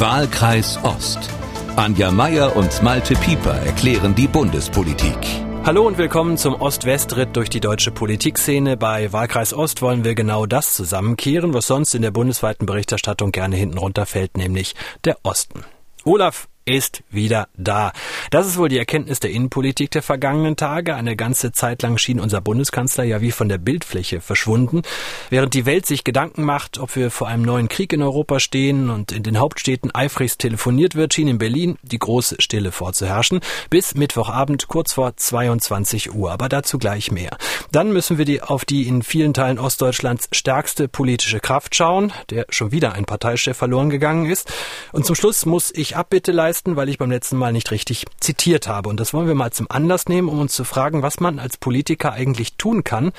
Wahlkreis Ost. Anja Meier und Malte Pieper erklären die Bundespolitik. Hallo und willkommen zum Ost-West-Ritt durch die deutsche Politikszene. Bei Wahlkreis Ost wollen wir genau das zusammenkehren, was sonst in der bundesweiten Berichterstattung gerne hinten runterfällt, nämlich der Osten. Olaf ist wieder da. Das ist wohl die Erkenntnis der Innenpolitik der vergangenen Tage. Eine ganze Zeit lang schien unser Bundeskanzler ja wie von der Bildfläche verschwunden. Während die Welt sich Gedanken macht, ob wir vor einem neuen Krieg in Europa stehen und in den Hauptstädten eifrigst telefoniert wird, schien in Berlin die große Stille vorzuherrschen. Bis Mittwochabend kurz vor 22 Uhr. Aber dazu gleich mehr. Dann müssen wir die auf die in vielen Teilen Ostdeutschlands stärkste politische Kraft schauen, der schon wieder ein Parteichef verloren gegangen ist. Und zum Schluss muss ich Abbitte leisten leisten, weil ich beim letzten Mal nicht richtig zitiert habe. Und das wollen wir mal zum Anlass nehmen, um uns zu fragen, was man als Politiker eigentlich tun kann,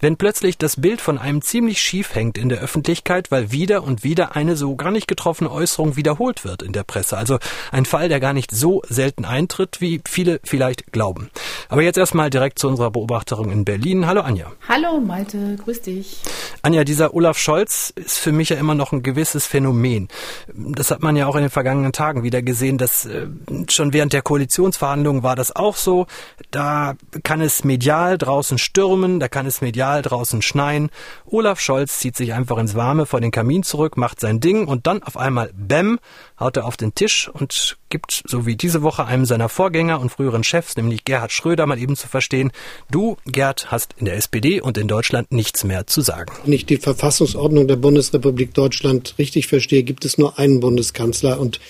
wenn plötzlich das Bild von einem ziemlich schief hängt in der Öffentlichkeit, weil wieder und wieder eine so gar nicht getroffene Äußerung wiederholt wird in der Presse. Also ein Fall, der gar nicht so selten eintritt, wie viele vielleicht glauben. Aber jetzt erstmal direkt zu unserer Beobachterin in Berlin. Hallo Anja. Hallo Malte, grüß dich. Anja, dieser Olaf Scholz ist für mich ja immer noch ein gewisses Phänomen. Das hat man ja auch in den vergangenen Tagen wieder gesehen, das äh, schon während der Koalitionsverhandlungen war das auch so. Da kann es medial draußen stürmen, da kann es medial draußen schneien. Olaf Scholz zieht sich einfach ins Warme vor den Kamin zurück, macht sein Ding und dann auf einmal Bäm, haut er auf den Tisch und gibt, so wie diese Woche einem seiner Vorgänger und früheren Chefs, nämlich Gerhard Schröder, mal eben zu verstehen, du, Gerd, hast in der SPD und in Deutschland nichts mehr zu sagen. Wenn ich die Verfassungsordnung der Bundesrepublik Deutschland richtig verstehe, gibt es nur einen Bundeskanzler und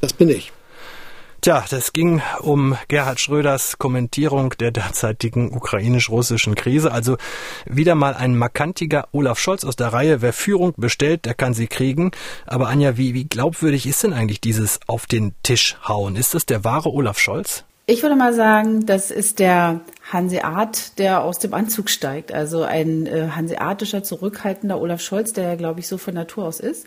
das bin ich. Tja, das ging um Gerhard Schröders Kommentierung der derzeitigen ukrainisch-russischen Krise. Also wieder mal ein markantiger Olaf Scholz aus der Reihe. Wer Führung bestellt, der kann sie kriegen. Aber Anja, wie, wie glaubwürdig ist denn eigentlich dieses auf den Tisch hauen? Ist das der wahre Olaf Scholz? Ich würde mal sagen, das ist der Hanseat, der aus dem Anzug steigt. Also ein äh, hanseatischer, zurückhaltender Olaf Scholz, der ja, glaube ich, so von Natur aus ist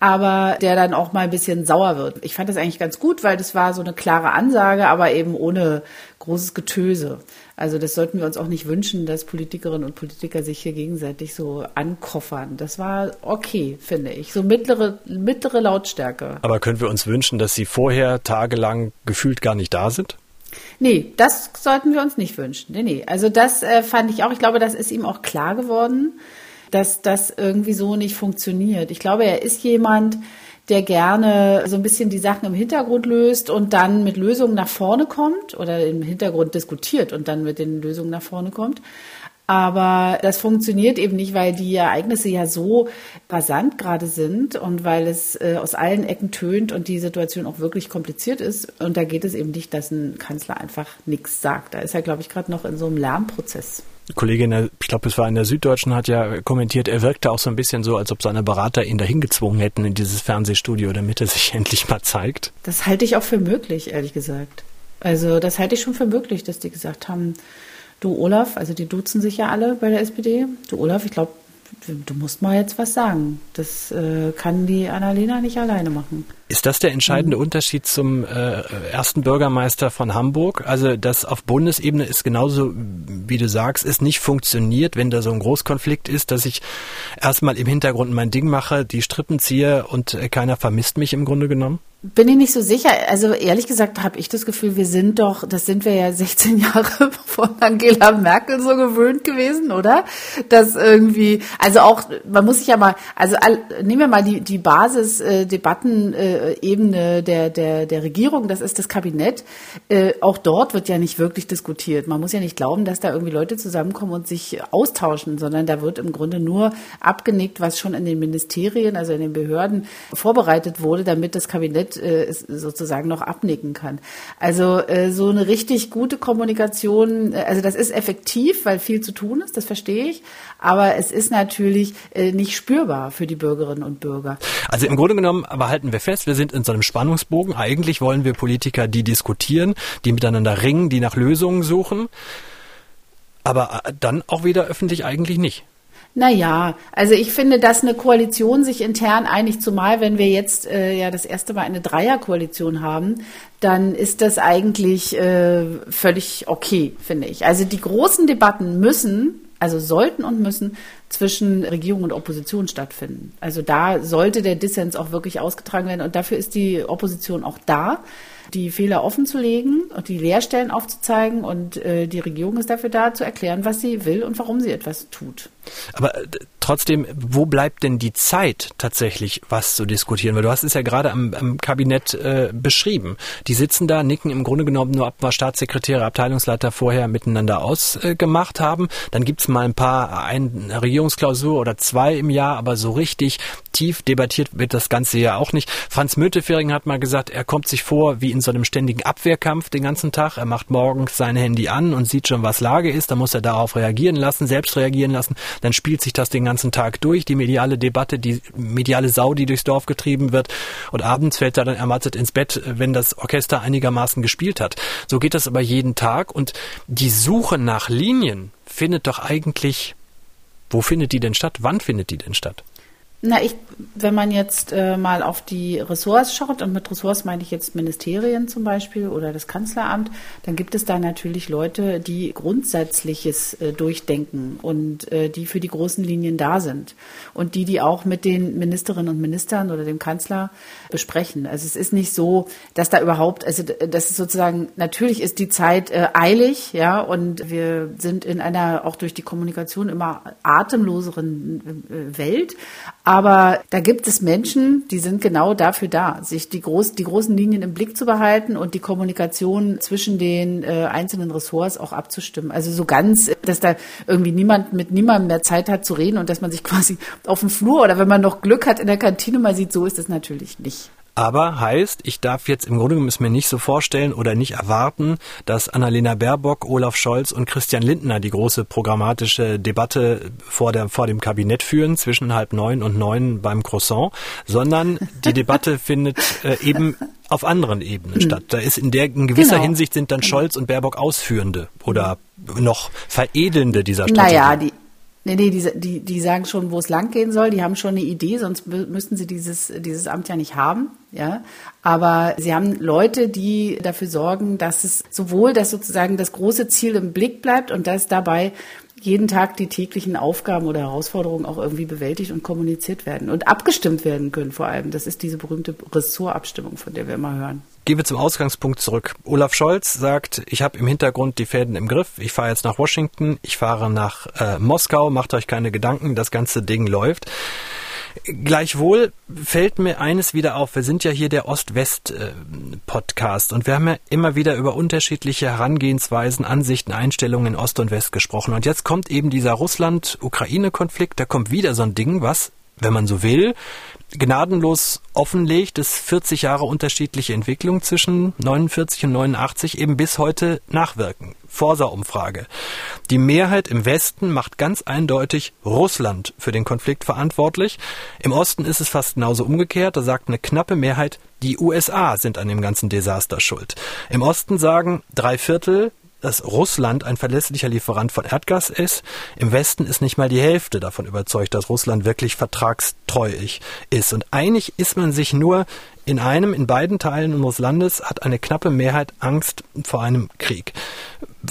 aber der dann auch mal ein bisschen sauer wird. Ich fand das eigentlich ganz gut, weil das war so eine klare Ansage, aber eben ohne großes Getöse. Also das sollten wir uns auch nicht wünschen, dass Politikerinnen und Politiker sich hier gegenseitig so ankoffern. Das war okay, finde ich. So mittlere, mittlere Lautstärke. Aber können wir uns wünschen, dass sie vorher tagelang gefühlt gar nicht da sind? Nee, das sollten wir uns nicht wünschen. Nee, nee. Also das äh, fand ich auch, ich glaube, das ist ihm auch klar geworden dass das irgendwie so nicht funktioniert. Ich glaube, er ist jemand, der gerne so ein bisschen die Sachen im Hintergrund löst und dann mit Lösungen nach vorne kommt oder im Hintergrund diskutiert und dann mit den Lösungen nach vorne kommt. Aber das funktioniert eben nicht, weil die Ereignisse ja so rasant gerade sind und weil es äh, aus allen Ecken tönt und die Situation auch wirklich kompliziert ist. Und da geht es eben nicht, dass ein Kanzler einfach nichts sagt. Da ist er, glaube ich, gerade noch in so einem Lernprozess. Kollegin, ich glaube, es war in der Süddeutschen, hat ja kommentiert, er wirkte auch so ein bisschen so, als ob seine Berater ihn dahin gezwungen hätten in dieses Fernsehstudio, damit er sich endlich mal zeigt. Das halte ich auch für möglich, ehrlich gesagt. Also das halte ich schon für möglich, dass die gesagt haben, du Olaf, also die duzen sich ja alle bei der SPD, du Olaf, ich glaube, du musst mal jetzt was sagen. Das äh, kann die Annalena nicht alleine machen. Ist das der entscheidende mhm. Unterschied zum äh, ersten Bürgermeister von Hamburg? Also, dass auf Bundesebene ist genauso, wie du sagst, es nicht funktioniert, wenn da so ein Großkonflikt ist, dass ich erstmal im Hintergrund mein Ding mache, die Strippen ziehe und äh, keiner vermisst mich im Grunde genommen? Bin ich nicht so sicher. Also ehrlich gesagt habe ich das Gefühl, wir sind doch, das sind wir ja 16 Jahre von Angela Merkel so gewöhnt gewesen, oder? Dass irgendwie, also auch, man muss sich ja mal, also nehmen wir mal die, die Basisdebattenebene äh, der, der, der Regierung, das ist das Kabinett. Äh, auch dort wird ja nicht wirklich diskutiert. Man muss ja nicht glauben, dass da irgendwie Leute zusammenkommen und sich austauschen, sondern da wird im Grunde nur abgenickt, was schon in den Ministerien, also in den Behörden vorbereitet wurde, damit das Kabinett äh, sozusagen noch abnicken kann. Also äh, so eine richtig gute Kommunikation, äh, also das ist effektiv, weil viel zu tun ist, das verstehe ich, aber es ist natürlich äh, nicht spürbar für die Bürgerinnen und Bürger. Also im Grunde genommen aber halten wir fest, wir sind in so einem Spannungsbogen. Eigentlich wollen wir Politiker, die diskutieren, die miteinander ringen, die nach Lösungen suchen, aber äh, dann auch wieder öffentlich eigentlich nicht. Naja, also ich finde, dass eine Koalition sich intern einigt, zumal wenn wir jetzt äh, ja das erste Mal eine Dreierkoalition haben, dann ist das eigentlich äh, völlig okay, finde ich. Also die großen Debatten müssen also sollten und müssen zwischen Regierung und Opposition stattfinden. Also da sollte der Dissens auch wirklich ausgetragen werden und dafür ist die Opposition auch da die Fehler offenzulegen und die Leerstellen aufzuzeigen und äh, die Regierung ist dafür da, zu erklären, was sie will und warum sie etwas tut. Aber äh, trotzdem, wo bleibt denn die Zeit tatsächlich, was zu diskutieren? Weil du hast es ja gerade am, am Kabinett äh, beschrieben. Die sitzen da, nicken im Grunde genommen nur ab, was Staatssekretäre, Abteilungsleiter vorher miteinander ausgemacht äh, haben. Dann gibt's mal ein paar, ein Regierungsklausur oder zwei im Jahr, aber so richtig tief debattiert wird das Ganze ja auch nicht. Franz Müntefering hat mal gesagt, er kommt sich vor wie in so einem ständigen Abwehrkampf den ganzen Tag. Er macht morgens sein Handy an und sieht schon, was Lage ist. Dann muss er darauf reagieren lassen, selbst reagieren lassen. Dann spielt sich das den ganzen Tag durch, die mediale Debatte, die mediale Sau, die durchs Dorf getrieben wird. Und abends fällt er dann ermattet ins Bett, wenn das Orchester einigermaßen gespielt hat. So geht das aber jeden Tag. Und die Suche nach Linien findet doch eigentlich, wo findet die denn statt? Wann findet die denn statt? Na, ich, wenn man jetzt äh, mal auf die Ressorts schaut, und mit Ressorts meine ich jetzt Ministerien zum Beispiel oder das Kanzleramt, dann gibt es da natürlich Leute, die Grundsätzliches äh, durchdenken und äh, die für die großen Linien da sind und die, die auch mit den Ministerinnen und Ministern oder dem Kanzler besprechen. Also es ist nicht so, dass da überhaupt, also das ist sozusagen, natürlich ist die Zeit äh, eilig, ja, und wir sind in einer auch durch die Kommunikation immer atemloseren äh, Welt. Aber da gibt es Menschen, die sind genau dafür da, sich die, groß, die großen Linien im Blick zu behalten und die Kommunikation zwischen den äh, einzelnen Ressorts auch abzustimmen. Also so ganz, dass da irgendwie niemand mit niemandem mehr Zeit hat zu reden und dass man sich quasi auf dem Flur oder wenn man noch Glück hat in der Kantine mal sieht, so ist es natürlich nicht. Aber heißt, ich darf jetzt im Grunde genommen mir nicht so vorstellen oder nicht erwarten, dass Annalena Baerbock, Olaf Scholz und Christian Lindner die große programmatische Debatte vor, der, vor dem Kabinett führen, zwischen halb neun und neun beim Croissant, sondern die Debatte findet äh, eben auf anderen Ebenen hm. statt. Da ist in der in gewisser genau. Hinsicht sind dann Scholz und Baerbock Ausführende oder noch Veredelnde dieser Strategie. Naja, die, Nee, nee, die, die, die sagen schon, wo es lang gehen soll. Die haben schon eine Idee, sonst müssten sie dieses, dieses Amt ja nicht haben. Ja, aber sie haben Leute, die dafür sorgen, dass es sowohl, dass sozusagen das große Ziel im Blick bleibt und dass dabei jeden Tag die täglichen Aufgaben oder Herausforderungen auch irgendwie bewältigt und kommuniziert werden und abgestimmt werden können vor allem. Das ist diese berühmte Ressortabstimmung, von der wir immer hören. Gehen wir zum Ausgangspunkt zurück. Olaf Scholz sagt, ich habe im Hintergrund die Fäden im Griff. Ich fahre jetzt nach Washington, ich fahre nach äh, Moskau, macht euch keine Gedanken, das ganze Ding läuft. Gleichwohl fällt mir eines wieder auf. Wir sind ja hier der Ost-West-Podcast und wir haben ja immer wieder über unterschiedliche Herangehensweisen, Ansichten, Einstellungen in Ost und West gesprochen. Und jetzt kommt eben dieser Russland-Ukraine-Konflikt. Da kommt wieder so ein Ding, was, wenn man so will, gnadenlos offenlegt, dass 40 Jahre unterschiedliche Entwicklung zwischen 49 und 89 eben bis heute nachwirken. Forsa-Umfrage. Die Mehrheit im Westen macht ganz eindeutig Russland für den Konflikt verantwortlich. Im Osten ist es fast genauso umgekehrt. Da sagt eine knappe Mehrheit, die USA sind an dem ganzen Desaster schuld. Im Osten sagen drei Viertel, dass Russland ein verlässlicher Lieferant von Erdgas ist. Im Westen ist nicht mal die Hälfte davon überzeugt, dass Russland wirklich vertragstreuig ist. Und einig ist man sich nur in einem, in beiden Teilen unseres Landes hat eine knappe Mehrheit Angst vor einem Krieg.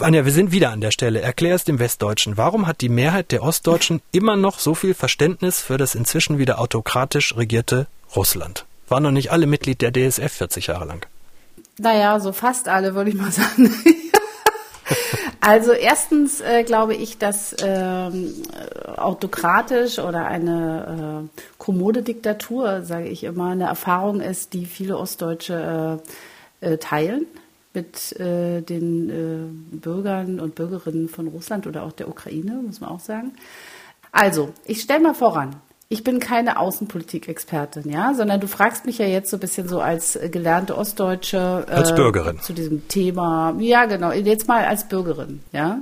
Anja, wir sind wieder an der Stelle. Erklär es dem Westdeutschen. Warum hat die Mehrheit der Ostdeutschen immer noch so viel Verständnis für das inzwischen wieder autokratisch regierte Russland? Waren noch nicht alle Mitglied der DSF 40 Jahre lang? Naja, so fast alle, würde ich mal sagen. Also erstens äh, glaube ich, dass ähm, autokratisch oder eine äh, kommode Diktatur, sage ich immer, eine Erfahrung ist, die viele Ostdeutsche äh, äh teilen mit äh, den äh, Bürgern und Bürgerinnen von Russland oder auch der Ukraine, muss man auch sagen. Also, ich stelle mal voran, ich bin keine Außenpolitik-Expertin, ja, sondern du fragst mich ja jetzt so ein bisschen so als äh, gelernte Ostdeutsche äh, als Bürgerin zu diesem Thema. Ja, genau. Jetzt mal als Bürgerin, ja.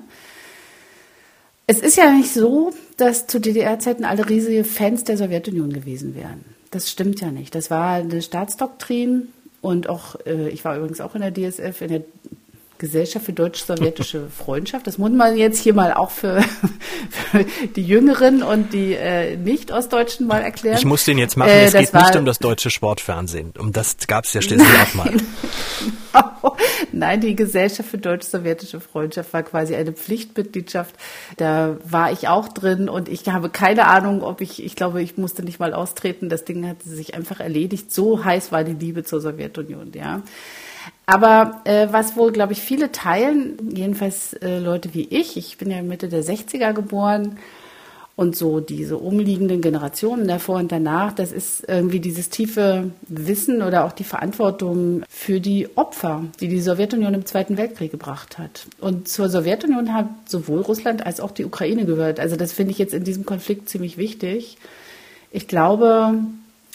Es ist ja nicht so, dass zu DDR-Zeiten alle riesige Fans der Sowjetunion gewesen wären. Das stimmt ja nicht. Das war eine Staatsdoktrin und auch, äh, ich war übrigens auch in der DSF, in der Gesellschaft für deutsch-sowjetische Freundschaft. Das muss man jetzt hier mal auch für, für die Jüngeren und die äh, Nicht-Ostdeutschen mal erklären. Ich muss den jetzt machen. Äh, es geht nicht um das deutsche Sportfernsehen. Um das gab es ja schließlich auch mal. Nein, die Gesellschaft für deutsch-sowjetische Freundschaft war quasi eine Pflichtmitgliedschaft. Da war ich auch drin und ich habe keine Ahnung, ob ich, ich glaube, ich musste nicht mal austreten. Das Ding hat sich einfach erledigt. So heiß war die Liebe zur Sowjetunion, ja. Aber äh, was wohl, glaube ich, viele teilen, jedenfalls äh, Leute wie ich, ich bin ja Mitte der 60er geboren und so diese umliegenden Generationen davor und danach, das ist irgendwie dieses tiefe Wissen oder auch die Verantwortung für die Opfer, die die Sowjetunion im Zweiten Weltkrieg gebracht hat. Und zur Sowjetunion hat sowohl Russland als auch die Ukraine gehört. Also das finde ich jetzt in diesem Konflikt ziemlich wichtig. Ich glaube,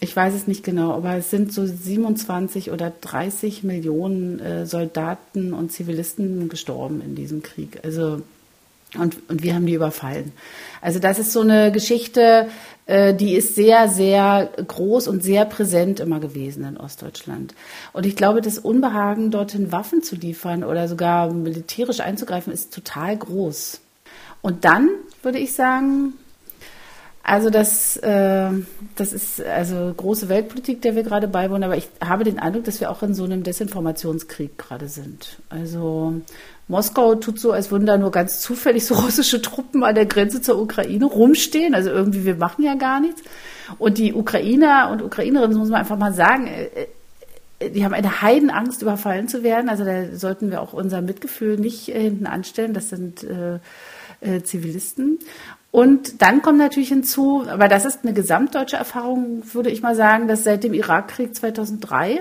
ich weiß es nicht genau, aber es sind so 27 oder 30 Millionen äh, Soldaten und Zivilisten gestorben in diesem Krieg. Also und, und wir haben die überfallen. Also das ist so eine Geschichte, äh, die ist sehr, sehr groß und sehr präsent immer gewesen in Ostdeutschland. Und ich glaube, das Unbehagen, dorthin Waffen zu liefern oder sogar militärisch einzugreifen, ist total groß. Und dann würde ich sagen, also das, äh, das ist also große Weltpolitik, der wir gerade beiwohnen, aber ich habe den Eindruck, dass wir auch in so einem Desinformationskrieg gerade sind. Also Moskau tut so, als würden da nur ganz zufällig so russische Truppen an der Grenze zur Ukraine rumstehen. Also irgendwie, wir machen ja gar nichts. Und die Ukrainer und Ukrainerinnen, muss man einfach mal sagen, äh, äh, die haben eine Heidenangst, überfallen zu werden. Also da sollten wir auch unser Mitgefühl nicht äh, hinten anstellen. Das sind äh, Zivilisten. Und dann kommt natürlich hinzu, aber das ist eine gesamtdeutsche Erfahrung, würde ich mal sagen, dass seit dem Irakkrieg 2003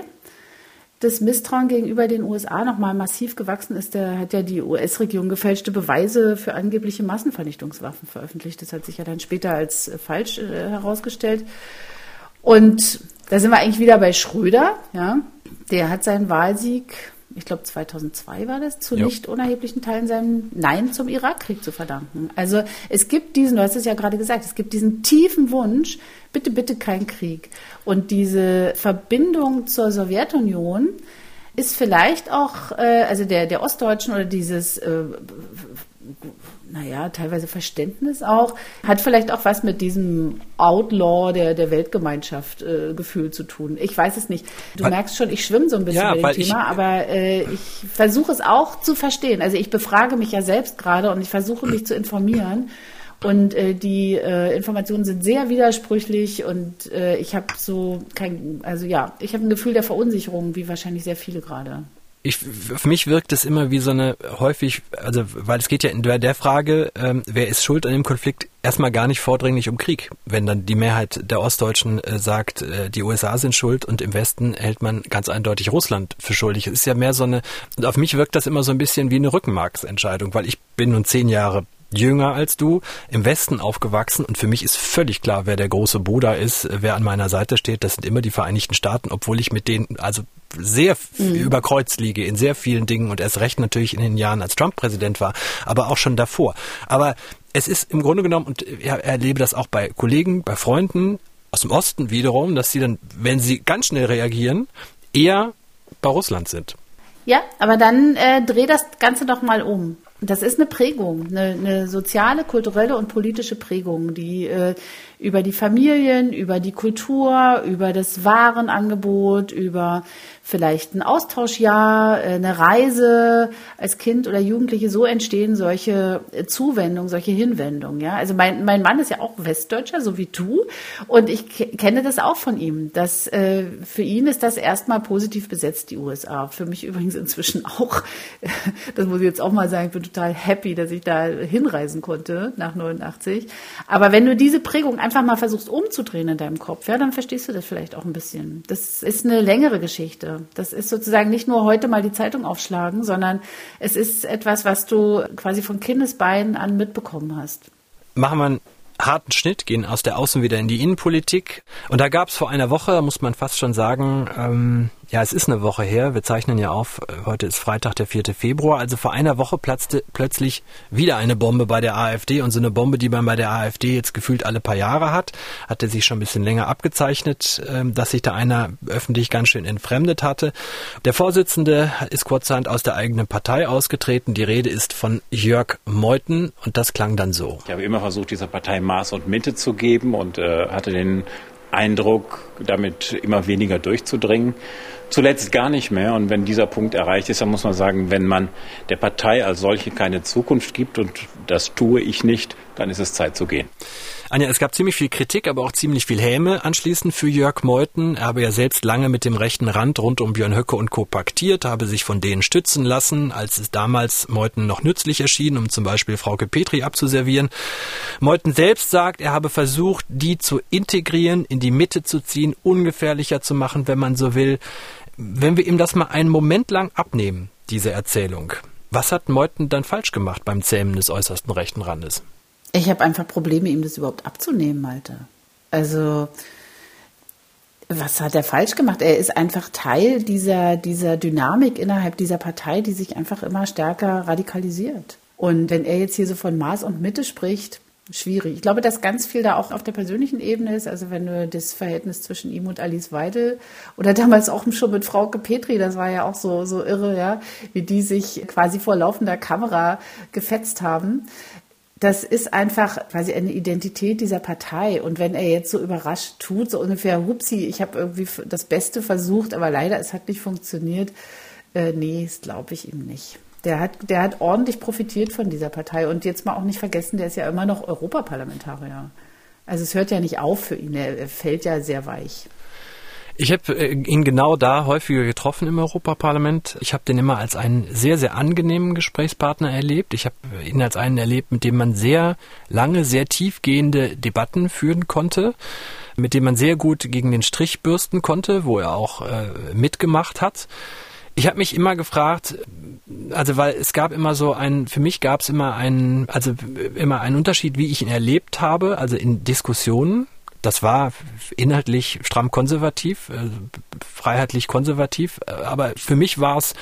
das Misstrauen gegenüber den USA nochmal massiv gewachsen ist. Da hat ja die US-Regierung gefälschte Beweise für angebliche Massenvernichtungswaffen veröffentlicht. Das hat sich ja dann später als falsch äh, herausgestellt. Und da sind wir eigentlich wieder bei Schröder. Ja, der hat seinen Wahlsieg ich glaube 2002 war das, zu jo. nicht unerheblichen Teilen seinem Nein zum Irakkrieg zu verdanken. Also es gibt diesen, du hast es ja gerade gesagt, es gibt diesen tiefen Wunsch, bitte, bitte kein Krieg. Und diese Verbindung zur Sowjetunion ist vielleicht auch, äh, also der, der Ostdeutschen oder dieses äh, naja, teilweise Verständnis auch, hat vielleicht auch was mit diesem Outlaw der, der Weltgemeinschaft äh, Gefühl zu tun. Ich weiß es nicht. Du weil, merkst schon, ich schwimme so ein bisschen ja, bei dem Thema, ich, aber äh, ich versuche es auch zu verstehen. Also ich befrage mich ja selbst gerade und ich versuche mich zu informieren. Und äh, die äh, Informationen sind sehr widersprüchlich und äh, ich habe so kein, also ja, ich habe ein Gefühl der Verunsicherung, wie wahrscheinlich sehr viele gerade ich, für mich wirkt es immer wie so eine häufig, also weil es geht ja in der, der Frage, ähm, wer ist schuld an dem Konflikt, erstmal gar nicht vordringlich um Krieg. Wenn dann die Mehrheit der Ostdeutschen äh, sagt, äh, die USA sind schuld und im Westen hält man ganz eindeutig Russland für schuldig. Es ist ja mehr so eine, und auf mich wirkt das immer so ein bisschen wie eine Rückenmarksentscheidung, weil ich bin nun zehn Jahre jünger als du, im Westen aufgewachsen und für mich ist völlig klar, wer der große Bruder ist, wer an meiner Seite steht. Das sind immer die Vereinigten Staaten, obwohl ich mit denen also sehr mhm. über Kreuz liege in sehr vielen Dingen und erst recht natürlich in den Jahren, als Trump Präsident war, aber auch schon davor. Aber es ist im Grunde genommen, und ich erlebe das auch bei Kollegen, bei Freunden aus dem Osten wiederum, dass sie dann, wenn sie ganz schnell reagieren, eher bei Russland sind. Ja, aber dann äh, dreh das Ganze doch mal um. Das ist eine Prägung, eine, eine soziale, kulturelle und politische Prägung, die äh, über die Familien, über die Kultur, über das Warenangebot, über vielleicht ein Austauschjahr, äh, eine Reise als Kind oder Jugendliche, so entstehen solche äh, Zuwendungen, solche Hinwendungen. Ja? Also mein, mein Mann ist ja auch Westdeutscher, so wie du, und ich kenne das auch von ihm. Dass, äh, für ihn ist das erstmal positiv besetzt, die USA. Für mich übrigens inzwischen auch. Das muss ich jetzt auch mal sagen, ich bin total happy, dass ich da hinreisen konnte nach 89. Aber wenn du diese Prägung einfach einfach mal versuchst umzudrehen in deinem Kopf, ja, dann verstehst du das vielleicht auch ein bisschen. Das ist eine längere Geschichte. Das ist sozusagen nicht nur heute mal die Zeitung aufschlagen, sondern es ist etwas, was du quasi von Kindesbeinen an mitbekommen hast. Machen wir einen harten Schnitt, gehen aus der Außen wieder in die Innenpolitik. Und da gab es vor einer Woche, muss man fast schon sagen, ähm, Ja, es ist eine Woche her. Wir zeichnen ja auf. Heute ist Freitag, der 4. Februar. Also vor einer Woche platzte plötzlich wieder eine Bombe bei der AfD und so eine Bombe, die man bei der AfD jetzt gefühlt alle paar Jahre hat, hatte sich schon ein bisschen länger abgezeichnet, ähm, dass sich da einer öffentlich ganz schön entfremdet hatte. Der Vorsitzende ist kurzerhand aus der eigenen Partei ausgetreten. Die Rede ist von Jörg Meuthen und das klang dann so. Ich habe immer versucht, dieser Partei Maß und Mitte zu geben und äh, hatte den Eindruck, damit immer weniger durchzudringen zuletzt gar nicht mehr. Und wenn dieser Punkt erreicht ist, dann muss man sagen, wenn man der Partei als solche keine Zukunft gibt, und das tue ich nicht, dann ist es Zeit zu gehen. Anja, es gab ziemlich viel Kritik, aber auch ziemlich viel Häme anschließend für Jörg Meuthen. Er habe ja selbst lange mit dem rechten Rand rund um Björn Höcke und Co. paktiert, habe sich von denen stützen lassen, als es damals Meuthen noch nützlich erschien, um zum Beispiel Frauke Petri abzuservieren. Meuthen selbst sagt, er habe versucht, die zu integrieren, in die Mitte zu ziehen, ungefährlicher zu machen, wenn man so will. Wenn wir ihm das mal einen Moment lang abnehmen, diese Erzählung, was hat Meuthen dann falsch gemacht beim Zähmen des äußersten rechten Randes? Ich habe einfach Probleme, ihm das überhaupt abzunehmen, Malte. Also, was hat er falsch gemacht? Er ist einfach Teil dieser, dieser Dynamik innerhalb dieser Partei, die sich einfach immer stärker radikalisiert. Und wenn er jetzt hier so von Maß und Mitte spricht, schwierig. Ich glaube, dass ganz viel da auch auf der persönlichen Ebene ist. Also wenn du das Verhältnis zwischen ihm und Alice Weidel oder damals auch schon mit Frauke Petri, das war ja auch so, so irre, ja, wie die sich quasi vor laufender Kamera gefetzt haben. Das ist einfach quasi eine Identität dieser Partei. Und wenn er jetzt so überrascht tut, so ungefähr, hupsi, ich habe irgendwie das Beste versucht, aber leider, es hat nicht funktioniert, äh, nee, das glaube ich ihm nicht. Der hat, der hat ordentlich profitiert von dieser Partei. Und jetzt mal auch nicht vergessen, der ist ja immer noch Europaparlamentarier. Also es hört ja nicht auf für ihn, er, er fällt ja sehr weich. Ich habe äh, ihn genau da häufiger getroffen im Europaparlament. Ich habe den immer als einen sehr, sehr angenehmen Gesprächspartner erlebt. Ich habe ihn als einen erlebt, mit dem man sehr lange, sehr tiefgehende Debatten führen konnte, mit dem man sehr gut gegen den Strich bürsten konnte, wo er auch äh, mitgemacht hat. Ich habe mich immer gefragt, also weil es gab immer so ein, für mich gab es immer einen, also immer einen Unterschied, wie ich ihn erlebt habe, also in Diskussionen. Das war inhaltlich stramm konservativ, äh, freiheitlich konservativ, aber für mich war es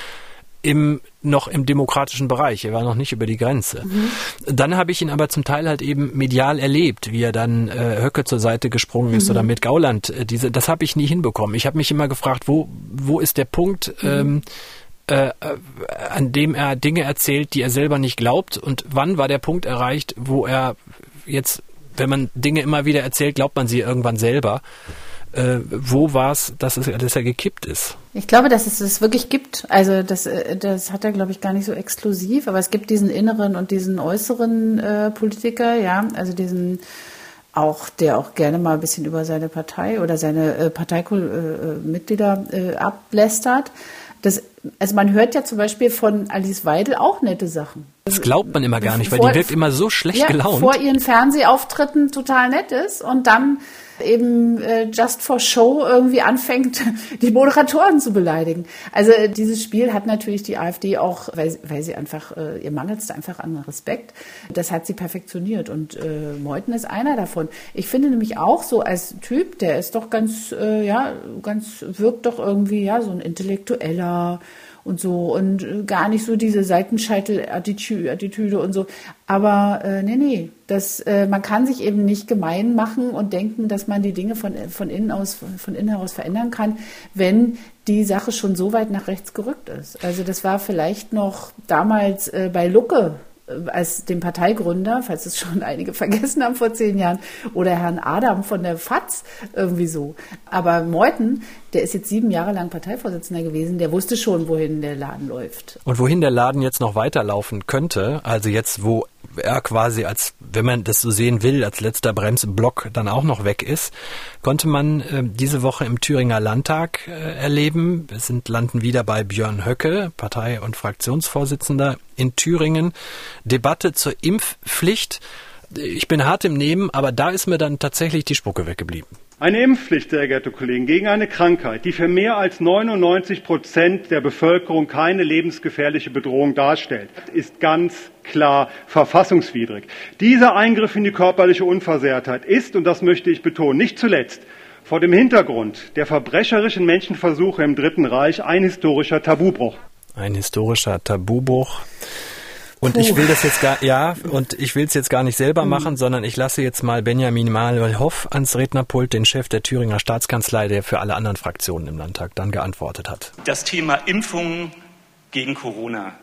im noch im demokratischen Bereich. Er war noch nicht über die Grenze. Mhm. Dann habe ich ihn aber zum Teil halt eben medial erlebt, wie er dann äh, Höcke zur Seite gesprungen ist mhm. oder mit Gauland. Äh, diese, das habe ich nie hinbekommen. Ich habe mich immer gefragt, wo wo ist der Punkt? Mhm. Ähm, äh, äh, an dem er Dinge erzählt, die er selber nicht glaubt und wann war der Punkt erreicht, wo er jetzt, wenn man Dinge immer wieder erzählt, glaubt man sie irgendwann selber äh, wo war es, dass, es, dass er gekippt ist? Ich glaube, dass es es wirklich gibt. Also das, äh, das hat er, glaube ich, gar nicht so exklusiv, aber es gibt diesen inneren und diesen äußeren äh, Politiker, ja, also diesen auch, der auch gerne mal ein bisschen über seine Partei oder seine äh, Parteimitglieder äh, äh, ablästert. Das, also man hört ja zum Beispiel von Alice Weidel auch nette Sachen. Das glaubt man immer gar nicht, weil vor, die wirkt immer so schlecht ja, gelaunt. Vor ihren Fernsehauftritten total nett ist und dann eben äh, just for show irgendwie anfängt, die Moderatoren zu beleidigen. Also äh, dieses Spiel hat natürlich die AfD auch, weil, weil sie einfach, äh, ihr mangelt einfach an Respekt, das hat sie perfektioniert und äh, Meuthen ist einer davon. Ich finde nämlich auch so als Typ, der ist doch ganz, äh, ja, ganz, wirkt doch irgendwie, ja, so ein intellektueller, und so und äh, gar nicht so diese Seitenscheitel-Attitüde und so. Aber äh, nee, nee, das, äh, man kann sich eben nicht gemein machen und denken, dass man die Dinge von, von innen aus, von innen heraus verändern kann, wenn die Sache schon so weit nach rechts gerückt ist. Also das war vielleicht noch damals äh, bei Lucke als dem Parteigründer, falls es schon einige vergessen haben vor zehn Jahren, oder Herrn Adam von der FAZ irgendwie so. Aber Meuthen, der ist jetzt sieben Jahre lang Parteivorsitzender gewesen, der wusste schon, wohin der Laden läuft. Und wohin der Laden jetzt noch weiterlaufen könnte, also jetzt, wo er quasi als, wenn man das so sehen will, als letzter Bremsblock dann auch noch weg ist, konnte man äh, diese Woche im Thüringer Landtag äh, erleben. Wir sind landen wieder bei Björn Höcke, Partei- und Fraktionsvorsitzender in Thüringen. Debatte zur Impfpflicht. Ich bin hart im Nehmen, aber da ist mir dann tatsächlich die Spucke weggeblieben. Eine Impfpflicht, sehr geehrte Kollegen, gegen eine Krankheit, die für mehr als 99 Prozent der Bevölkerung keine lebensgefährliche Bedrohung darstellt, ist ganz klar verfassungswidrig. Dieser Eingriff in die körperliche Unversehrtheit ist, und das möchte ich betonen, nicht zuletzt vor dem Hintergrund der verbrecherischen Menschenversuche im Dritten Reich ein historischer Tabubruch. Ein historischer Tabubruch. Und ich will das jetzt gar, ja, und ich will es jetzt gar nicht selber machen, sondern ich lasse jetzt mal Benjamin Manuel Hoff ans Rednerpult, den Chef der Thüringer Staatskanzlei, der für alle anderen Fraktionen im Landtag dann geantwortet hat. Das Thema Impfungen gegen Corona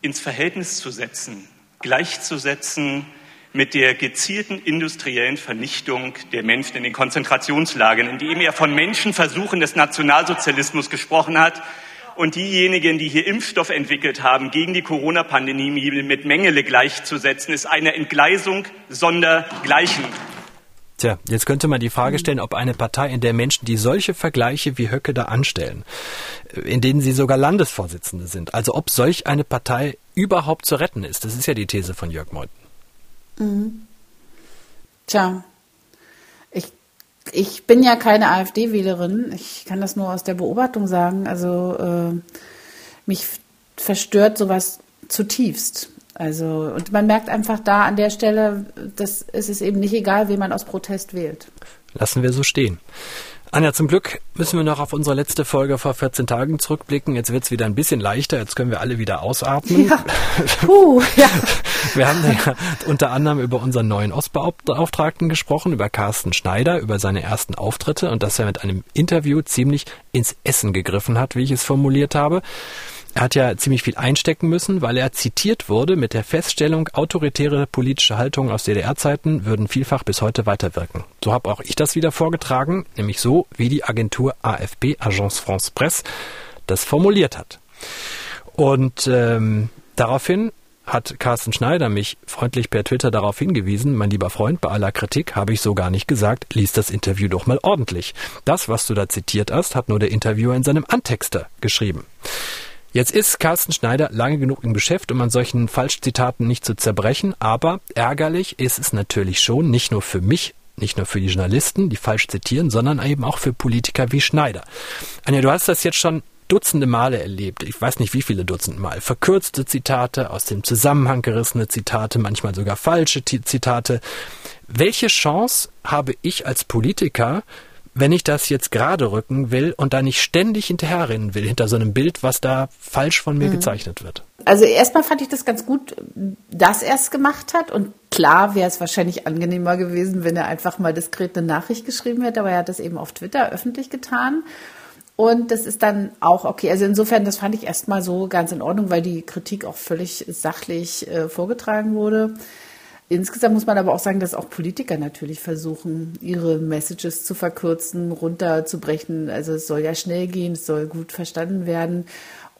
ins Verhältnis zu setzen, gleichzusetzen mit der gezielten industriellen Vernichtung der Menschen in den Konzentrationslagern, in dem er von Menschenversuchen des Nationalsozialismus gesprochen hat, und diejenigen, die hier Impfstoff entwickelt haben, gegen die Corona-Pandemie mit Mengele gleichzusetzen, ist eine Entgleisung sondergleichen. Tja, jetzt könnte man die Frage stellen, ob eine Partei, in der Menschen, die solche Vergleiche wie Höcke da anstellen, in denen sie sogar Landesvorsitzende sind, also ob solch eine Partei überhaupt zu retten ist. Das ist ja die These von Jörg Meuthen. Mhm. Tja, ich bin ja keine AfD-Wählerin. Ich kann das nur aus der Beobachtung sagen. Also äh, mich verstört sowas zutiefst. Also und man merkt einfach da an der Stelle, dass es ist eben nicht egal, wen man aus Protest wählt. Lassen wir so stehen. Anja, zum Glück müssen wir noch auf unsere letzte Folge vor 14 Tagen zurückblicken. Jetzt wird es wieder ein bisschen leichter. Jetzt können wir alle wieder ausatmen. Ja. Puh, ja. Wir haben ja unter anderem über unseren neuen Ostbeauftragten gesprochen, über Carsten Schneider, über seine ersten Auftritte und dass er mit einem Interview ziemlich ins Essen gegriffen hat, wie ich es formuliert habe. Er hat ja ziemlich viel einstecken müssen, weil er zitiert wurde mit der Feststellung, autoritäre politische Haltungen aus DDR-Zeiten würden vielfach bis heute weiterwirken. So habe auch ich das wieder vorgetragen, nämlich so, wie die Agentur AFP, Agence France Presse, das formuliert hat. Und ähm, daraufhin hat Carsten Schneider mich freundlich per Twitter darauf hingewiesen, mein lieber Freund, bei aller Kritik habe ich so gar nicht gesagt, lies das Interview doch mal ordentlich. Das, was du da zitiert hast, hat nur der Interviewer in seinem Antexter geschrieben. Jetzt ist Carsten Schneider lange genug im Geschäft, um an solchen Falschzitaten nicht zu zerbrechen, aber ärgerlich ist es natürlich schon, nicht nur für mich, nicht nur für die Journalisten, die falsch zitieren, sondern eben auch für Politiker wie Schneider. Anja, du hast das jetzt schon Dutzende Male erlebt, ich weiß nicht wie viele Dutzend Mal, verkürzte Zitate, aus dem Zusammenhang gerissene Zitate, manchmal sogar falsche Zitate. Welche Chance habe ich als Politiker, wenn ich das jetzt gerade rücken will und da nicht ständig hinterherrennen will, hinter so einem Bild, was da falsch von mir mhm. gezeichnet wird. Also erstmal fand ich das ganz gut, dass er es gemacht hat. Und klar wäre es wahrscheinlich angenehmer gewesen, wenn er einfach mal diskret eine Nachricht geschrieben hätte, aber er hat das eben auf Twitter öffentlich getan. Und das ist dann auch okay. Also insofern, das fand ich erstmal so ganz in Ordnung, weil die Kritik auch völlig sachlich äh, vorgetragen wurde. Insgesamt muss man aber auch sagen, dass auch Politiker natürlich versuchen, ihre Messages zu verkürzen, runterzubrechen. Also es soll ja schnell gehen, es soll gut verstanden werden.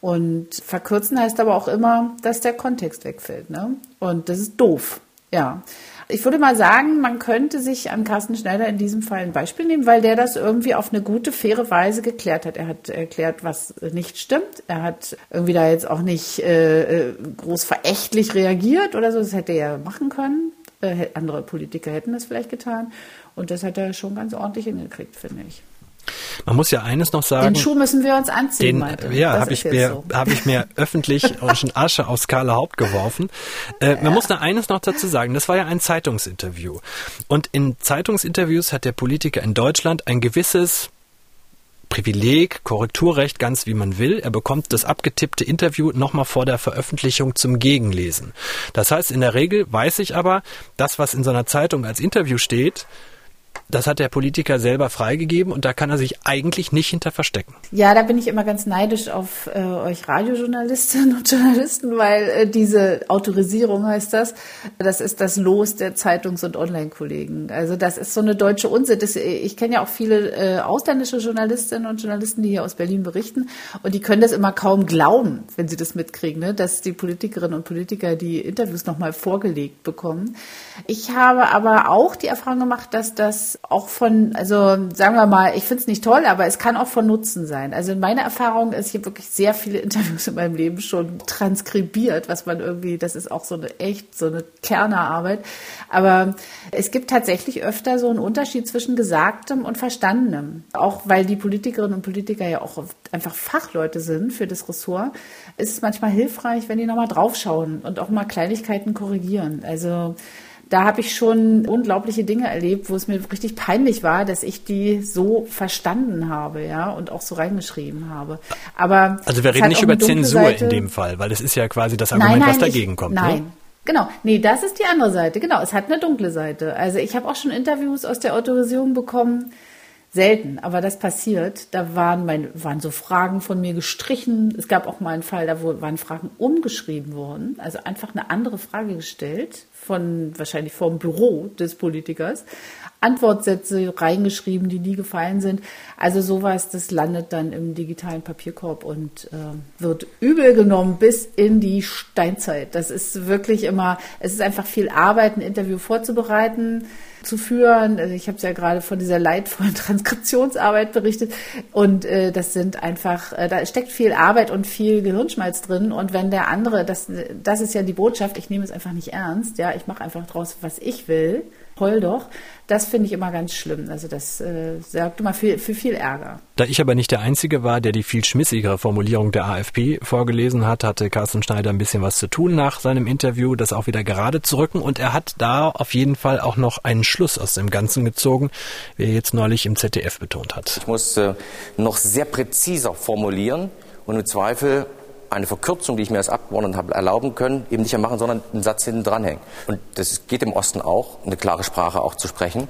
Und verkürzen heißt aber auch immer, dass der Kontext wegfällt. Ne? Und das ist doof. Ja. Ich würde mal sagen, man könnte sich an Carsten Schneider in diesem Fall ein Beispiel nehmen, weil der das irgendwie auf eine gute, faire Weise geklärt hat. Er hat erklärt, was nicht stimmt. Er hat irgendwie da jetzt auch nicht äh, äh groß verächtlich reagiert oder so. Das hätte er machen können. Äh, andere Politiker hätten das vielleicht getan. Und das hat er schon ganz ordentlich hingekriegt, finde ich. Man muss ja eines noch sagen. Den Schuh müssen wir uns anziehen, den, Ja, habe ich, mir, so. hab ich mir öffentlich schon Asche aufs kahle Haupt geworfen. Äh, man ja. muss da eines noch dazu sagen. Das war ja ein Zeitungsinterview. Und in Zeitungsinterviews hat der Politiker in Deutschland ein gewisses Privileg, Korrekturrecht, ganz wie man will. Er bekommt das abgetippte Interview nochmal vor der Veröffentlichung zum Gegenlesen. Das heißt, in der Regel weiß ich aber, das, was in so einer Zeitung als Interview steht, das hat der Politiker selber freigegeben und da kann er sich eigentlich nicht hinter verstecken. Ja, da bin ich immer ganz neidisch auf äh, euch Radiojournalistinnen und Journalisten, weil äh, diese Autorisierung heißt das, das ist das Los der Zeitungs- und Online-Kollegen. Also das ist so eine deutsche Unsitte. Ich kenne ja auch viele äh, ausländische Journalistinnen und Journalisten, die hier aus Berlin berichten und die können das immer kaum glauben, wenn sie das mitkriegen, ne? dass die Politikerinnen und Politiker die Interviews nochmal vorgelegt bekommen. Ich habe aber auch die Erfahrung gemacht, dass das auch von, also sagen wir mal, ich finde es nicht toll, aber es kann auch von Nutzen sein. Also in meiner Erfahrung ist hier wirklich sehr viele Interviews in meinem Leben schon transkribiert, was man irgendwie, das ist auch so eine echt, so eine Kernerarbeit. Aber es gibt tatsächlich öfter so einen Unterschied zwischen Gesagtem und Verstandenem. Auch weil die Politikerinnen und Politiker ja auch einfach Fachleute sind für das Ressort, ist es manchmal hilfreich, wenn die nochmal draufschauen und auch mal Kleinigkeiten korrigieren. Also da habe ich schon unglaubliche Dinge erlebt, wo es mir richtig peinlich war, dass ich die so verstanden habe, ja, und auch so reingeschrieben habe. Aber also wir reden nicht über Zensur Seite. in dem Fall, weil es ist ja quasi das Argument, nein, nein, was dagegen ich, kommt. Nein, ne? Genau, nee, das ist die andere Seite. Genau, es hat eine dunkle Seite. Also ich habe auch schon Interviews aus der Autorisierung bekommen, selten, aber das passiert. Da waren, mein, waren so Fragen von mir gestrichen. Es gab auch mal einen Fall, da waren Fragen umgeschrieben worden, also einfach eine andere Frage gestellt von wahrscheinlich vom Büro des Politikers. Antwortsätze reingeschrieben, die nie gefallen sind. Also sowas, das landet dann im digitalen Papierkorb und äh, wird übel genommen bis in die Steinzeit. Das ist wirklich immer, es ist einfach viel Arbeit, ein Interview vorzubereiten, zu führen. Also ich habe es ja gerade von dieser leidvollen Transkriptionsarbeit berichtet und äh, das sind einfach, äh, da steckt viel Arbeit und viel Gehirnschmalz drin und wenn der andere, das, das ist ja die Botschaft, ich nehme es einfach nicht ernst, ja, ich mache einfach draus, was ich will heul doch. Das finde ich immer ganz schlimm. Also das äh, sorgt immer für, für viel Ärger. Da ich aber nicht der Einzige war, der die viel schmissigere Formulierung der AfP vorgelesen hat, hatte Carsten Schneider ein bisschen was zu tun nach seinem Interview, das auch wieder gerade zu rücken. Und er hat da auf jeden Fall auch noch einen Schluss aus dem Ganzen gezogen, wie er jetzt neulich im ZDF betont hat. Ich muss äh, noch sehr präziser formulieren und im Zweifel eine Verkürzung, die ich mir als Abgeordneter habe erlauben können, eben nicht mehr machen, sondern einen Satz hinten dranhängen. Und das geht im Osten auch, eine klare Sprache auch zu sprechen.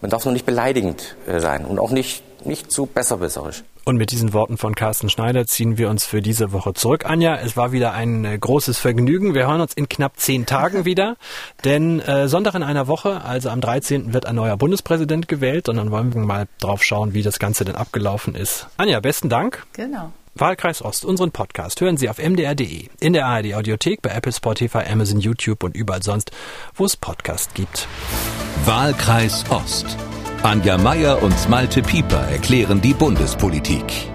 Man darf nur nicht beleidigend äh, sein und auch nicht, nicht zu besserwisserisch. Und mit diesen Worten von Carsten Schneider ziehen wir uns für diese Woche zurück. Anja, es war wieder ein äh, großes Vergnügen. Wir hören uns in knapp zehn Tagen wieder. Denn äh, Sonntag in einer Woche, also am 13. wird ein neuer Bundespräsident gewählt. Und dann wollen wir mal drauf schauen, wie das Ganze denn abgelaufen ist. Anja, besten Dank. Genau. Wahlkreis Ost, unseren Podcast hören Sie auf mdr.de, in der ARD Audiothek, bei Apple, Spotify, Amazon, YouTube und überall sonst, wo es Podcast gibt. Wahlkreis Ost. Anja Meier und Malte Pieper erklären die Bundespolitik.